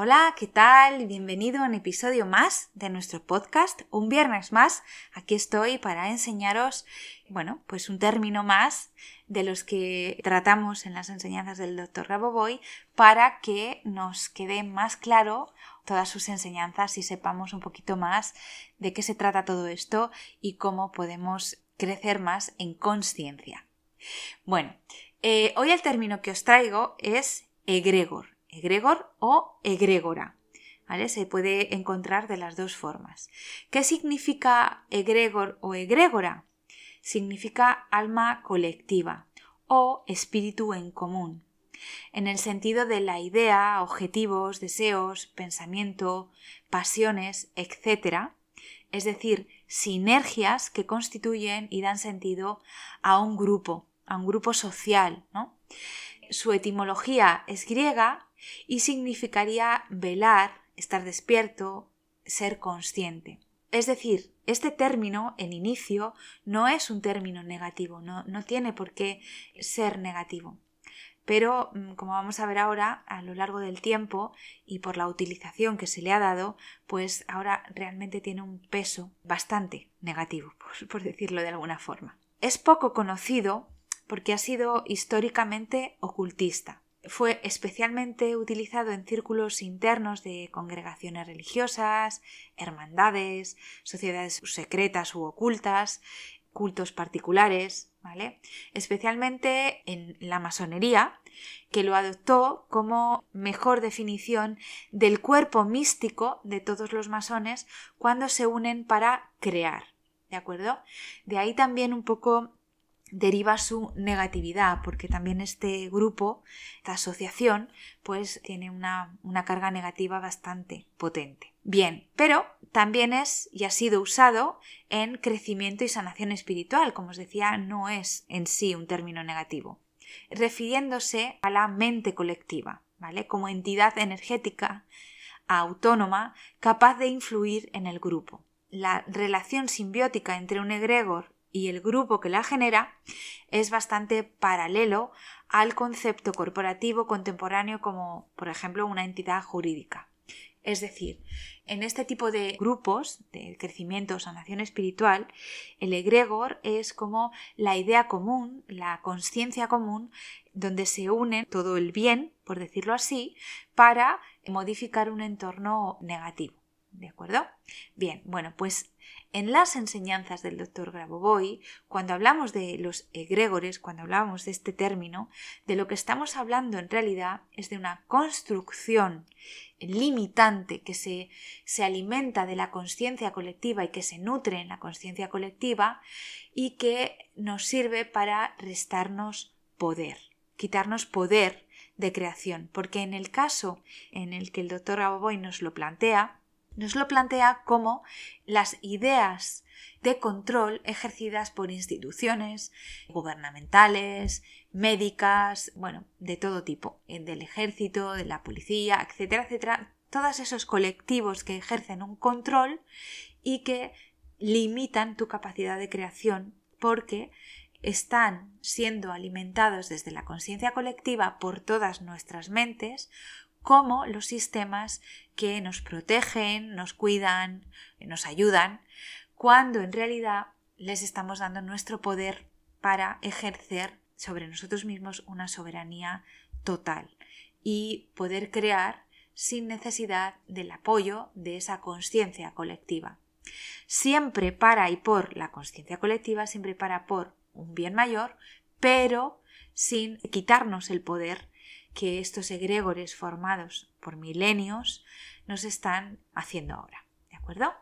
Hola, ¿qué tal? Bienvenido a un episodio más de nuestro podcast. Un viernes más, aquí estoy para enseñaros, bueno, pues un término más de los que tratamos en las enseñanzas del Dr. Raboboy para que nos quede más claro todas sus enseñanzas y sepamos un poquito más de qué se trata todo esto y cómo podemos crecer más en conciencia. Bueno, eh, hoy el término que os traigo es egregor egregor o egrégora. ¿Vale? Se puede encontrar de las dos formas. ¿Qué significa egregor o egrégora? Significa alma colectiva o espíritu en común, en el sentido de la idea, objetivos, deseos, pensamiento, pasiones, etc. Es decir, sinergias que constituyen y dan sentido a un grupo, a un grupo social. ¿no? Su etimología es griega y significaría velar, estar despierto, ser consciente. Es decir, este término, en inicio, no es un término negativo, no, no tiene por qué ser negativo. Pero, mm, como vamos a ver ahora, a lo largo del tiempo y por la utilización que se le ha dado, pues ahora realmente tiene un peso bastante negativo, por, por decirlo de alguna forma. Es poco conocido porque ha sido históricamente ocultista fue especialmente utilizado en círculos internos de congregaciones religiosas, hermandades, sociedades secretas u ocultas, cultos particulares, ¿vale? Especialmente en la masonería, que lo adoptó como mejor definición del cuerpo místico de todos los masones cuando se unen para crear, ¿de acuerdo? De ahí también un poco deriva su negatividad, porque también este grupo, esta asociación, pues tiene una, una, carga negativa bastante potente. Bien, pero también es y ha sido usado en crecimiento y sanación espiritual, como os decía, no es en sí un término negativo, refiriéndose a la mente colectiva, ¿vale? Como entidad energética autónoma capaz de influir en el grupo. La relación simbiótica entre un egregor y el grupo que la genera es bastante paralelo al concepto corporativo contemporáneo como, por ejemplo, una entidad jurídica. Es decir, en este tipo de grupos de crecimiento o sanación espiritual, el egregor es como la idea común, la conciencia común, donde se une todo el bien, por decirlo así, para modificar un entorno negativo. ¿De acuerdo? Bien, bueno, pues en las enseñanzas del doctor Grabovoi, cuando hablamos de los egregores, cuando hablamos de este término, de lo que estamos hablando en realidad es de una construcción limitante que se, se alimenta de la conciencia colectiva y que se nutre en la conciencia colectiva y que nos sirve para restarnos poder, quitarnos poder de creación, porque en el caso en el que el doctor Grabovoi nos lo plantea, nos lo plantea como las ideas de control ejercidas por instituciones gubernamentales, médicas, bueno, de todo tipo, del ejército, de la policía, etcétera, etcétera, todos esos colectivos que ejercen un control y que limitan tu capacidad de creación porque están siendo alimentados desde la conciencia colectiva por todas nuestras mentes como los sistemas que nos protegen, nos cuidan, nos ayudan, cuando en realidad les estamos dando nuestro poder para ejercer sobre nosotros mismos una soberanía total y poder crear sin necesidad del apoyo de esa conciencia colectiva. siempre para y por la conciencia colectiva, siempre para por un bien mayor, pero sin quitarnos el poder que estos egregores formados por milenios nos están haciendo ahora. ¿De acuerdo?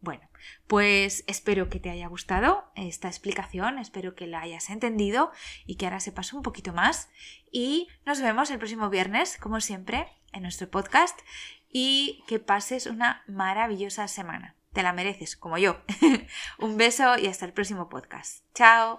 Bueno, pues espero que te haya gustado esta explicación, espero que la hayas entendido y que ahora sepas un poquito más. Y nos vemos el próximo viernes, como siempre, en nuestro podcast y que pases una maravillosa semana. Te la mereces, como yo. un beso y hasta el próximo podcast. Chao.